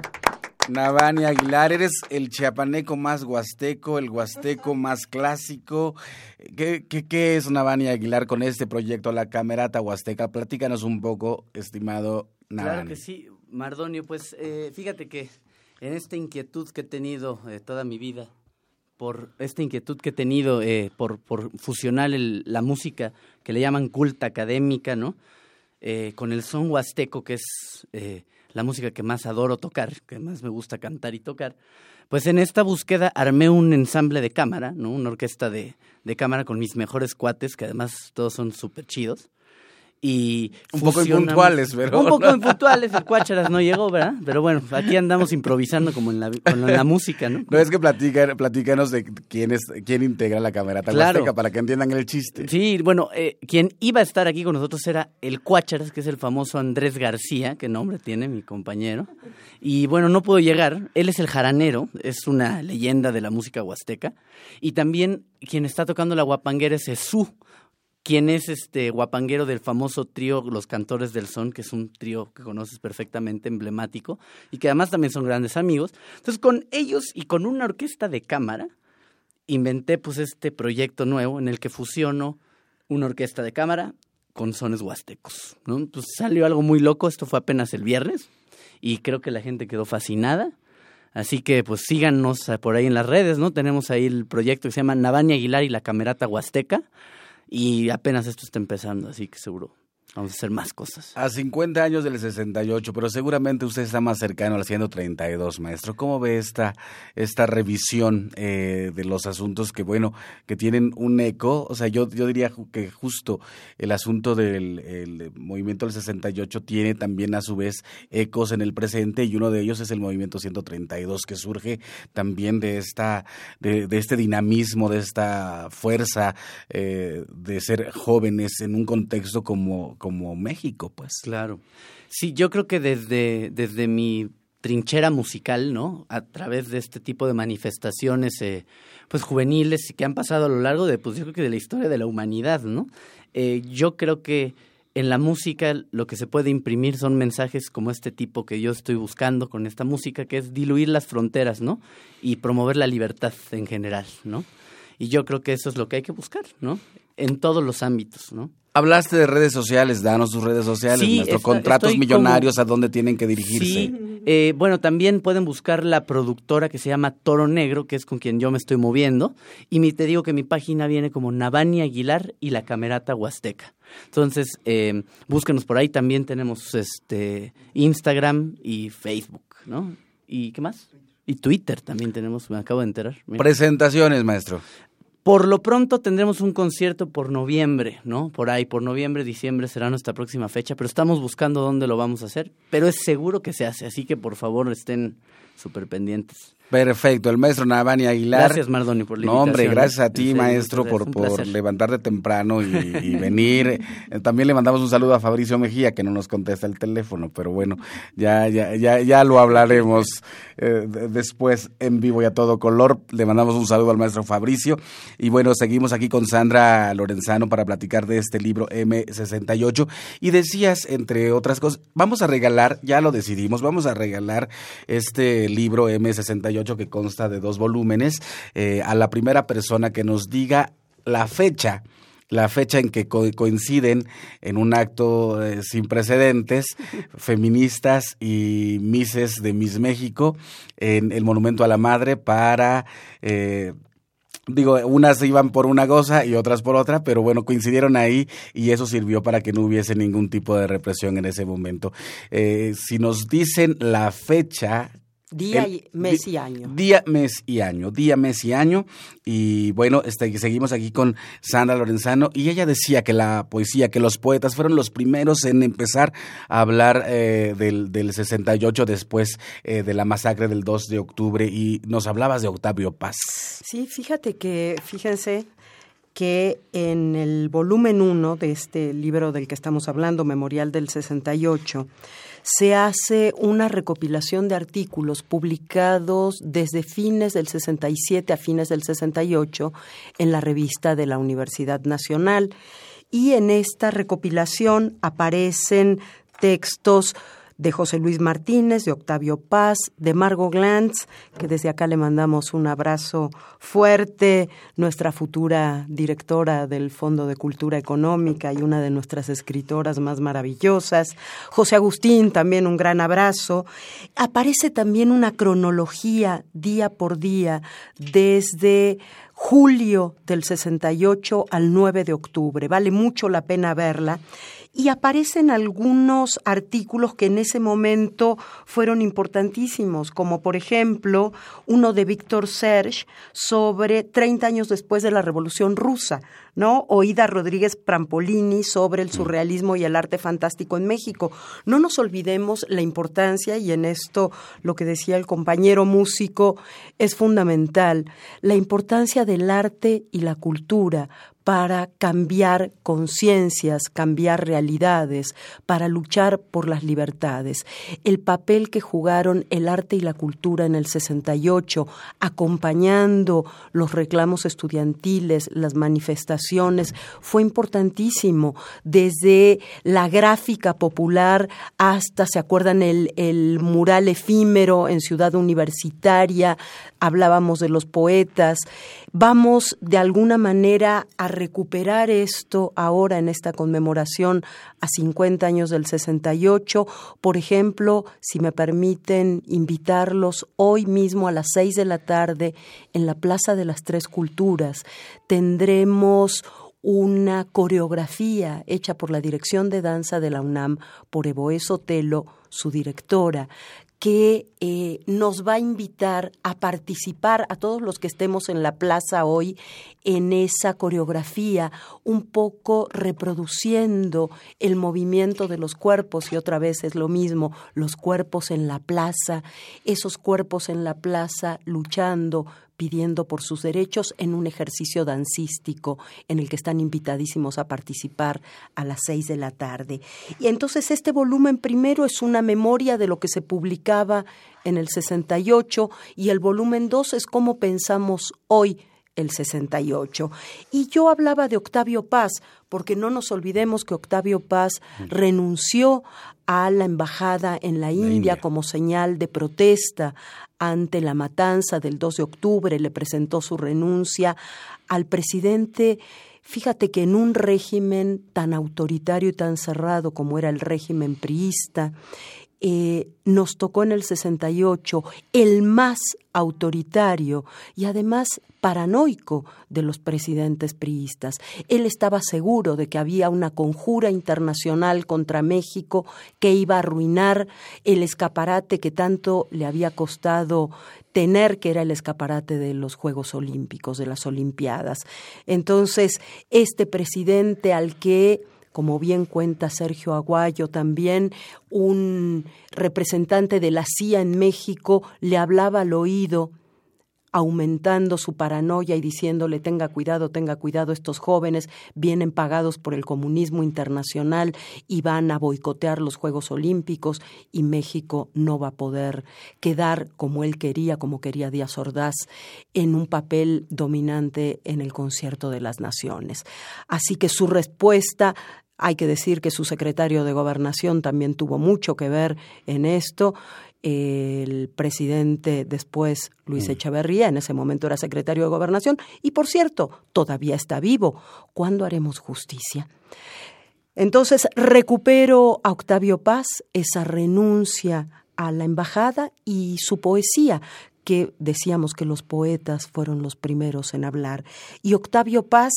Navani Aguilar, eres el chiapaneco más huasteco, el huasteco más clásico. ¿Qué, qué, es Navani Aguilar con este proyecto, la Camerata Huasteca? Platícanos un poco, estimado Navani. Claro que sí, Mardonio. Pues eh, fíjate que en esta inquietud que he tenido eh, toda mi vida, por esta inquietud que he tenido eh, por, por fusionar la música que le llaman culta académica, ¿no? con el son huasteco, que es la música que más adoro tocar, que más me gusta cantar y tocar, pues en esta búsqueda armé un ensamble de cámara, ¿no? Una orquesta de, de cámara con mis mejores cuates, que además todos son súper chidos y un poco impuntuales, pero un poco impuntuales, el Cuácharas no llegó, ¿verdad? Pero bueno, aquí andamos improvisando como en la, música, ¿no? No es que platica, platícanos de quién es quién integra la cámara claro. para que entiendan el chiste. Sí, bueno, eh, quien iba a estar aquí con nosotros era el Cuácharas, que es el famoso Andrés García, que nombre tiene mi compañero. Y bueno, no pudo llegar. Él es el jaranero, es una leyenda de la música huasteca. Y también quien está tocando la guapanguera es Esú quien es este guapanguero del famoso trío Los Cantores del Son, que es un trío que conoces perfectamente, emblemático, y que además también son grandes amigos. Entonces, con ellos y con una orquesta de cámara, inventé pues este proyecto nuevo en el que fusiono una orquesta de cámara con sones huastecos, ¿no? Entonces salió algo muy loco, esto fue apenas el viernes y creo que la gente quedó fascinada. Así que pues síganos eh, por ahí en las redes, ¿no? Tenemos ahí el proyecto que se llama Navani Aguilar y la Camerata Huasteca y apenas esto está empezando, así que seguro Vamos a hacer más cosas. A 50 años del 68, pero seguramente usted está más cercano al 132, maestro. ¿Cómo ve esta, esta revisión eh, de los asuntos que, bueno, que tienen un eco? O sea, yo, yo diría que justo el asunto del movimiento del 68 tiene también a su vez ecos en el presente y uno de ellos es el movimiento 132 que surge también de, esta, de, este dinamismo, de esta fuerza eh, de ser jóvenes en un contexto como como México, pues. Claro. Sí, yo creo que desde, desde mi trinchera musical, ¿no? A través de este tipo de manifestaciones, eh, pues juveniles que han pasado a lo largo de, pues yo creo que de la historia de la humanidad, ¿no? Eh, yo creo que en la música lo que se puede imprimir son mensajes como este tipo que yo estoy buscando con esta música, que es diluir las fronteras, ¿no? Y promover la libertad en general, ¿no? Y yo creo que eso es lo que hay que buscar, ¿no? En todos los ámbitos, ¿no? Hablaste de redes sociales, danos sus redes sociales, nuestros contratos millonarios, a dónde tienen que dirigirse. Sí, eh, bueno, también pueden buscar la productora que se llama Toro Negro, que es con quien yo me estoy moviendo, y te digo que mi página viene como Navani Aguilar y la Camerata Huasteca. Entonces, eh, búsquenos por ahí, también tenemos este Instagram y Facebook, ¿no? ¿Y qué más? Y Twitter también tenemos, me acabo de enterar. Presentaciones, maestro. Por lo pronto tendremos un concierto por noviembre, ¿no? Por ahí, por noviembre, diciembre será nuestra próxima fecha, pero estamos buscando dónde lo vamos a hacer, pero es seguro que se hace, así que por favor estén súper pendientes. Perfecto, el maestro Navani Aguilar. Gracias, Mardoni, por la No, hombre, gracias a ti, maestro, por, por levantarte temprano y, venir. Eh, también le mandamos un saludo a Fabricio Mejía, que no nos contesta el teléfono, pero bueno, ya, ya, ya, ya lo hablaremos eh, después en vivo y a todo color. Le mandamos un saludo al maestro Fabricio. Y bueno, seguimos aquí con Sandra Lorenzano para platicar de este libro M68. Y decías, entre otras cosas, vamos a regalar, ya lo decidimos, vamos a regalar este libro M68 que consta de dos volúmenes, eh, a la primera persona que nos diga la fecha la fecha en que coinciden en un acto eh, sin precedentes, feministas y mises de Miss México en el Monumento a la Madre para... Eh, digo, unas iban por una cosa y otras por otra, pero bueno, coincidieron ahí y eso sirvió para que no hubiese ningún tipo de represión en ese momento. si nos dicen la fecha Día, mes y año. Día, mes y año. Día, mes y año. Y bueno, este, seguimos aquí con Sandra Lorenzano. Y ella decía que la poesía, que los poetas fueron los primeros en empezar a hablar eh, del, del 68 después eh, de la masacre del 2 de octubre. Y nos hablabas de Octavio Paz. Sí, fíjate que, fíjense que en el volumen 1 de este libro del que estamos hablando, Memorial del 68, se hace una recopilación de artículos publicados desde fines del 67 a fines del 68 en la revista de la Universidad Nacional. Y en esta recopilación aparecen textos de José Luis Martínez, de Octavio Paz, de Margo Glantz, que desde acá le mandamos un abrazo fuerte, nuestra futura directora del Fondo de Cultura Económica y una de nuestras escritoras más maravillosas, José Agustín, también un gran abrazo. Aparece también una cronología día por día desde julio del 68 al 9 de octubre. Vale mucho la pena verla y aparecen algunos artículos que en ese momento fueron importantísimos, como por ejemplo uno de Víctor Serge sobre 30 años después de la Revolución Rusa, ¿no? Oída Rodríguez Prampolini sobre el surrealismo y el arte fantástico en México. No nos olvidemos la importancia, y en esto lo que decía el compañero músico es fundamental, la importancia del arte y la cultura para cambiar conciencias, cambiar realidades, para luchar por las libertades. El papel que jugaron el arte y la cultura en el 68, acompañando los reclamos estudiantiles, las manifestaciones, fue importantísimo. Desde la gráfica popular hasta, ¿se acuerdan? El, el mural efímero en Ciudad Universitaria, hablábamos de los poetas. Vamos de alguna manera a recuperar esto ahora en esta conmemoración a 50 años del 68. Por ejemplo, si me permiten invitarlos hoy mismo a las 6 de la tarde en la Plaza de las Tres Culturas, tendremos una coreografía hecha por la Dirección de Danza de la UNAM por Evoé Sotelo, su directora, que eh, nos va a invitar a participar a todos los que estemos en la plaza hoy en esa coreografía, un poco reproduciendo el movimiento de los cuerpos, y otra vez es lo mismo, los cuerpos en la plaza, esos cuerpos en la plaza luchando, pidiendo por sus derechos en un ejercicio dancístico en el que están invitadísimos a participar a las seis de la tarde. Y entonces este volumen primero es una memoria de lo que se publicaba en el 68 y el volumen dos es cómo pensamos hoy el 68. Y yo hablaba de Octavio Paz, porque no nos olvidemos que Octavio Paz renunció a la embajada en la India, como señal de protesta ante la matanza del 2 de octubre, le presentó su renuncia al presidente. Fíjate que en un régimen tan autoritario y tan cerrado como era el régimen priista, eh, nos tocó en el 68 el más autoritario y además paranoico de los presidentes priistas. Él estaba seguro de que había una conjura internacional contra México que iba a arruinar el escaparate que tanto le había costado tener, que era el escaparate de los Juegos Olímpicos, de las Olimpiadas. Entonces, este presidente al que como bien cuenta Sergio Aguayo también, un representante de la CIA en México le hablaba al oído aumentando su paranoia y diciéndole tenga cuidado, tenga cuidado, estos jóvenes vienen pagados por el comunismo internacional y van a boicotear los Juegos Olímpicos y México no va a poder quedar como él quería, como quería Díaz Ordaz, en un papel dominante en el concierto de las naciones. Así que su respuesta hay que decir que su secretario de Gobernación también tuvo mucho que ver en esto. El presidente después, Luis mm. Echeverría, en ese momento era secretario de Gobernación, y por cierto, todavía está vivo. ¿Cuándo haremos justicia? Entonces recupero a Octavio Paz esa renuncia a la embajada y su poesía, que decíamos que los poetas fueron los primeros en hablar. Y Octavio Paz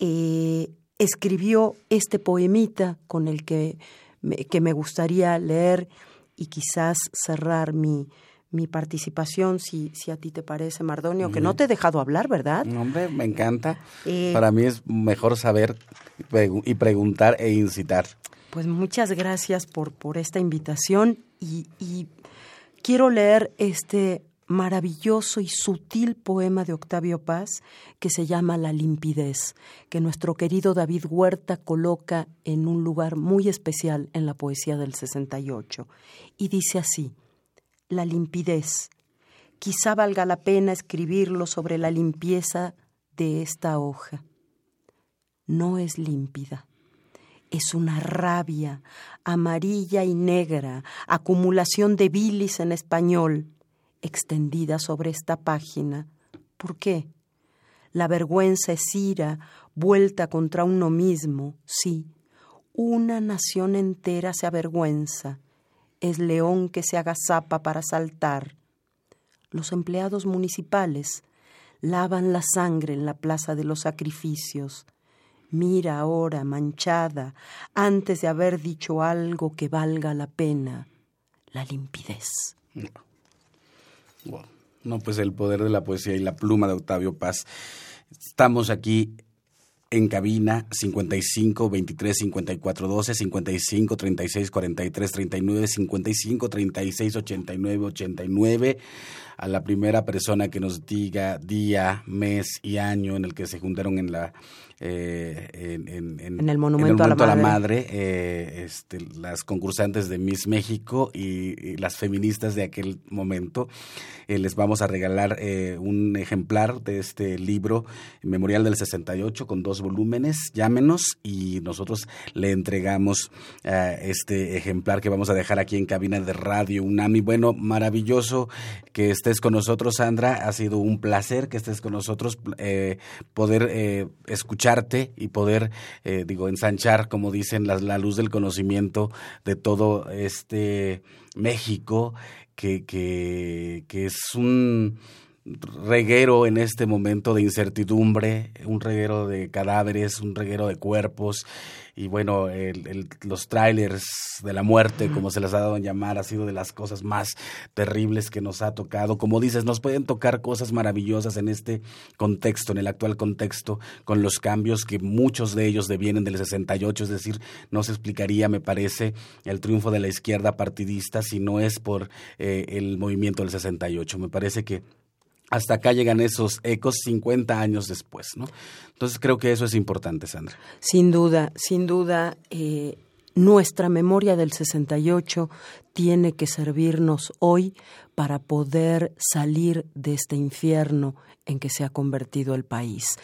eh, escribió este poemita con el que me, que me gustaría leer y quizás cerrar mi, mi participación, si, si a ti te parece, Mardonio, que no te he dejado hablar, ¿verdad? hombre, me encanta. Eh, Para mí es mejor saber y preguntar e incitar. Pues muchas gracias por, por esta invitación y, y quiero leer este maravilloso y sutil poema de Octavio Paz que se llama La limpidez, que nuestro querido David Huerta coloca en un lugar muy especial en la poesía del 68. Y dice así, La limpidez. Quizá valga la pena escribirlo sobre la limpieza de esta hoja. No es límpida es una rabia amarilla y negra, acumulación de bilis en español, extendida sobre esta página. ¿Por qué? La vergüenza es ira vuelta contra uno mismo, sí. Una nación entera se avergüenza. Es león que se agazapa para saltar. Los empleados municipales lavan la sangre en la plaza de los sacrificios. Mira ahora, manchada, antes de haber dicho algo que valga la pena, la limpidez. Pues el poder de la poesía y la pluma de Octavio Paz. Estamos aquí en cabina 55 23 54 12 55 36 43 39 55 36 89 89 a la primera persona que nos diga día, mes y año en el que se juntaron en la eh, en, el monumento, a la madre, eh, este, las concursantes de Miss México y, las feministas de aquel momento. Eh, les vamos a regalar un ejemplar de este libro Memorial del 68 con dos volúmenes, llámenos y nosotros le entregamos eh, este ejemplar que vamos a dejar aquí en cabina de radio UNAMI. Bueno, maravilloso que estés con nosotros, Sandra. Ha sido un placer que estés con nosotros, eh, poder eh, escucharte y poder, digo, ensanchar, como dicen, la, luz del conocimiento de todo este México, que, que es un reguero en este momento de incertidumbre, un reguero de cadáveres, un reguero de cuerpos y bueno, el, los trailers de la muerte, como se les ha dado a llamar, ha sido de las cosas más terribles que nos ha tocado. Como dices, nos pueden tocar cosas maravillosas en este contexto, en el actual contexto, con los cambios que muchos de ellos devienen del 68, es decir, no se explicaría, me parece, el triunfo de la izquierda partidista si no es por eh, el movimiento del 68. Me parece que hasta acá llegan esos ecos 50 años después, ¿no? Entonces creo que eso es importante, Sandra. Sin duda, sin duda, eh, nuestra memoria del 68 tiene que servirnos hoy para poder salir de este infierno en que se ha convertido el país.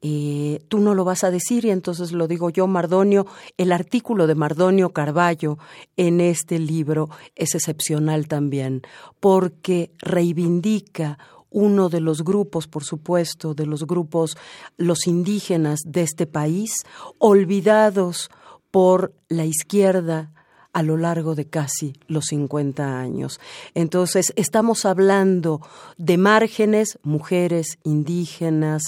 Eh, tú no lo vas a decir y entonces lo digo yo, Mardonio. El artículo de Mardonio Carballo en este libro es excepcional también porque reivindica uno de los grupos, por supuesto, de los grupos, los indígenas de este país, olvidados por la izquierda a lo largo de casi los 50 años. Entonces, estamos hablando de márgenes, mujeres, indígenas,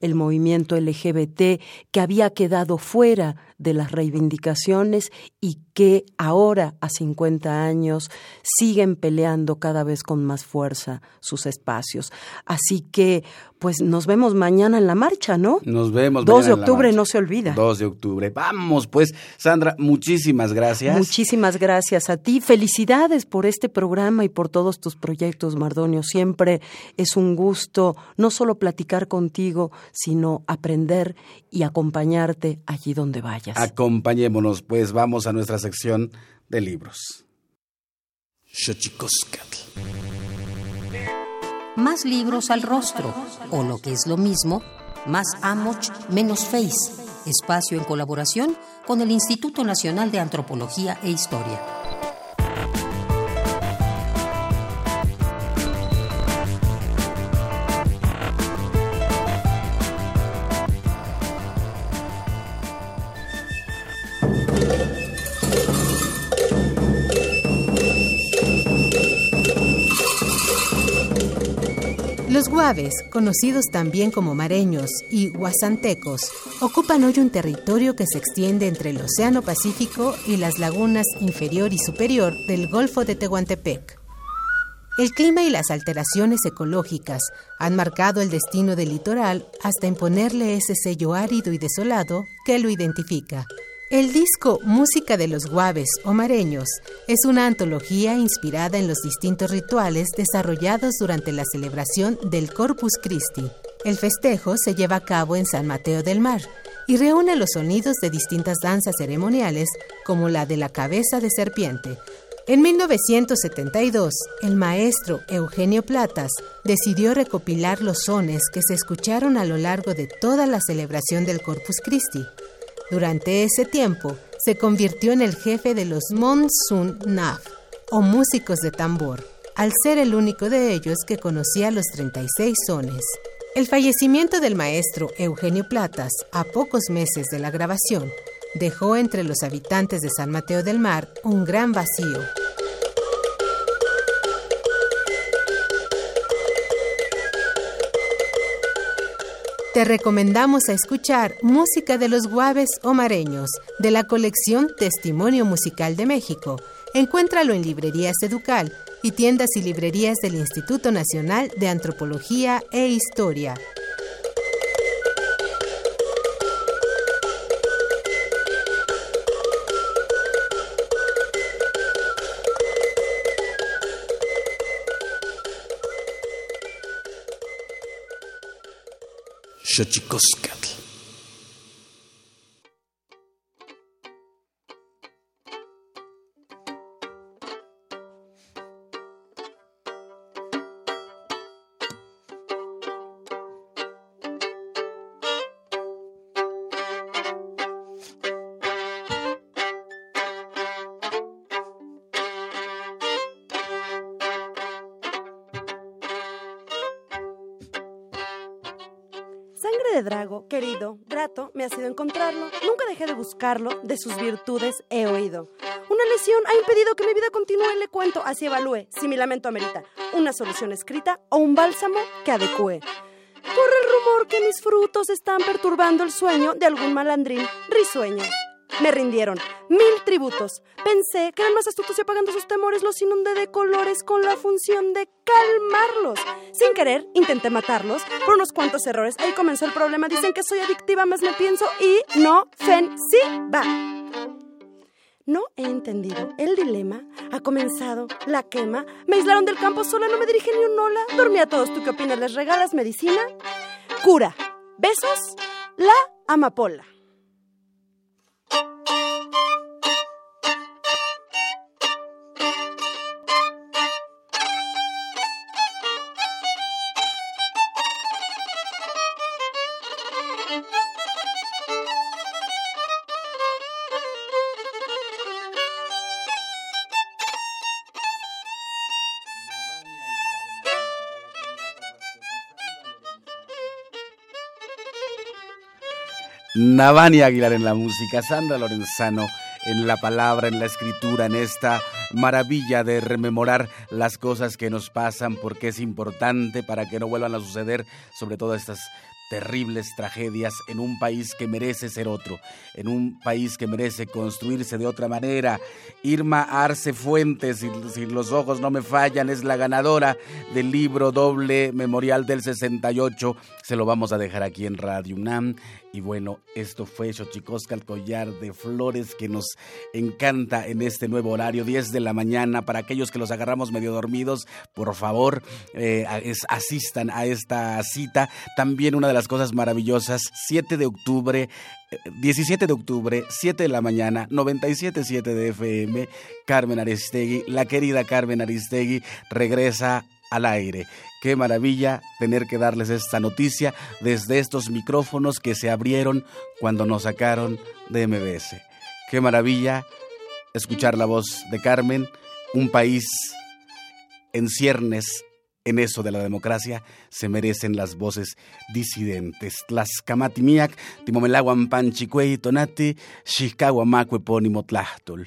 el movimiento LGBT, que había quedado fuera de las reivindicaciones y que ahora, a 50 años, siguen peleando cada vez con más fuerza sus espacios. Así que, pues nos vemos mañana en la marcha, ¿no? Nos vemos. 2 de octubre, no se olvida. 2 de octubre. Vamos, pues, Sandra, muchísimas gracias. Muchísimas gracias a ti. Felicidades por este programa y por todos tus proyectos, Mardonio. Siempre es un gusto no solo platicar contigo, sino aprender y acompañarte allí donde vayas. Acompañémonos, pues vamos a nuestra sección de libros. Más libros al rostro, o lo que es lo mismo, más Amoch, menos Face, espacio en colaboración con el Instituto Nacional de Antropología e Historia. Los guaves, conocidos también como mareños y guasantecos, ocupan hoy un territorio que se extiende entre el Océano Pacífico y las lagunas inferior y superior del Golfo de Tehuantepec. El clima y las alteraciones ecológicas han marcado el destino del litoral hasta imponerle ese sello árido y desolado que lo identifica. El disco Música de los Guaves o Mareños es una antología inspirada en los distintos rituales desarrollados durante la celebración del Corpus Christi. El festejo se lleva a cabo en San Mateo del Mar y reúne los sonidos de distintas danzas ceremoniales como la de la cabeza de serpiente. En 1972, el maestro Eugenio Platas decidió recopilar los sones que se escucharon a lo largo de toda la celebración del Corpus Christi durante ese tiempo, se convirtió en el jefe de los Monsun Naf, o músicos de tambor, al ser el único de ellos que conocía los 36 sones. El fallecimiento del maestro Eugenio Platas, a pocos meses de la grabación, dejó entre los habitantes de San Mateo del Mar un gran vacío. Te recomendamos a escuchar Música de los Guaves o Mareños de la colección Testimonio Musical de México. Encuéntralo en librerías Educal y tiendas y librerías del Instituto Nacional de Antropología e Historia. Xochicoscatl. Drago, querido, grato, me ha sido encontrarlo. Nunca dejé de buscarlo, de sus virtudes he oído. Una lesión ha impedido que mi vida continúe, le cuento, así evalúe, si mi lamento amerita, una solución escrita o un bálsamo que adecue. Corre el rumor que mis frutos están perturbando el sueño de algún malandrín risueño. Me rindieron mil tributos. Pensé que eran más astutos y apagando sus temores los inundé de colores con la función de calmarlos. Sin querer, intenté matarlos por unos cuantos errores. Ahí comenzó el problema. Dicen que soy adictiva, más me pienso y no va. No he entendido el dilema. Ha comenzado la quema. Me aislaron del campo sola, no me dirige ni un hola. Dormí a todos. ¿Tú qué opinas? ¿Les regalas medicina? Cura. Besos. La amapola. Navani Aguilar en la música, Sandra Lorenzano en la palabra, en la escritura, en esta maravilla de rememorar las cosas que nos pasan porque es importante para que no vuelvan a suceder, sobre todo estas terribles tragedias en un país que merece ser otro, en un país que merece construirse de otra manera. Irma Arce Fuentes, si, si, los ojos no me fallan, es la ganadora del libro doble memorial del 68. Se lo vamos a dejar aquí en Radio UNAM. Y bueno, esto fue Xochicosca, el collar de flores que nos encanta en este nuevo horario, 10 de la mañana. Para aquellos que los agarramos medio dormidos, por favor, eh, asistan a esta cita. También una de las cosas maravillosas, 7 de octubre, 17 eh, de octubre, 7 de la mañana, 97.7 de FM, Carmen Aristegui, la querida Carmen Aristegui, regresa al aire. Qué maravilla tener que darles esta noticia desde estos micrófonos que se abrieron cuando nos sacaron de MBS. Qué maravilla escuchar la voz de Carmen, un país en ciernes en eso de la democracia se merecen las voces disidentes. Las camatimiac, timomelaguan panchicuey tonati, tlahtol.